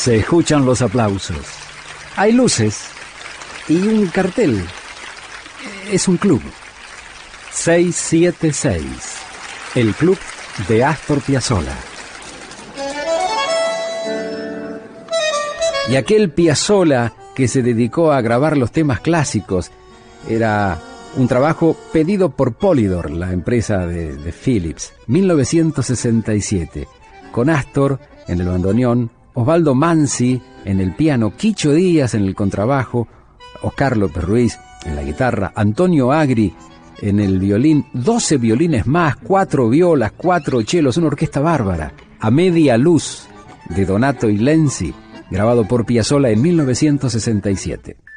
Se escuchan los aplausos. Hay luces y un cartel. Es un club. 676. El club de Astor Piazzolla. Y aquel Piazzolla que se dedicó a grabar los temas clásicos era un trabajo pedido por Polydor, la empresa de, de Philips, 1967, con Astor en el bandoneón, Osvaldo Mansi en el piano, Quicho Díaz en el contrabajo, Oscar López Ruiz en la guitarra, Antonio Agri en el violín, 12 violines más, cuatro violas, cuatro chelos, una orquesta bárbara, a media luz de Donato y Lenzi, grabado por Piazzolla en 1967.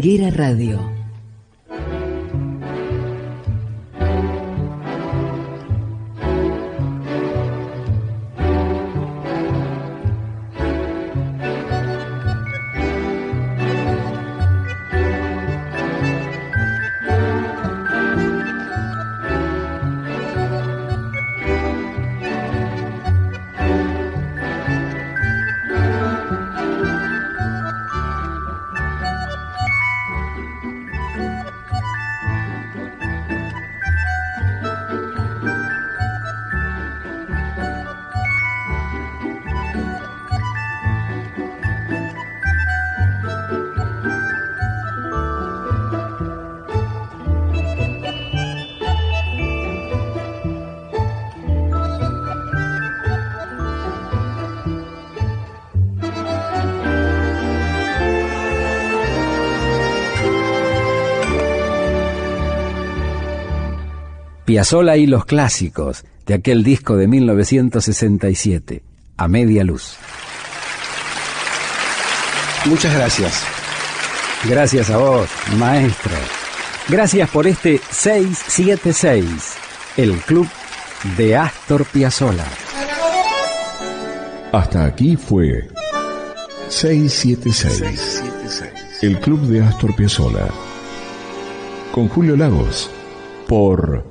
Tanguera Radio Piazzolla y los clásicos de aquel disco de 1967, A Media Luz. Muchas gracias. Gracias a vos, maestro. Gracias por este 676, el club de Astor Piazzolla. Hasta aquí fue 676, el club de Astor Piazzolla. Con Julio Lagos, por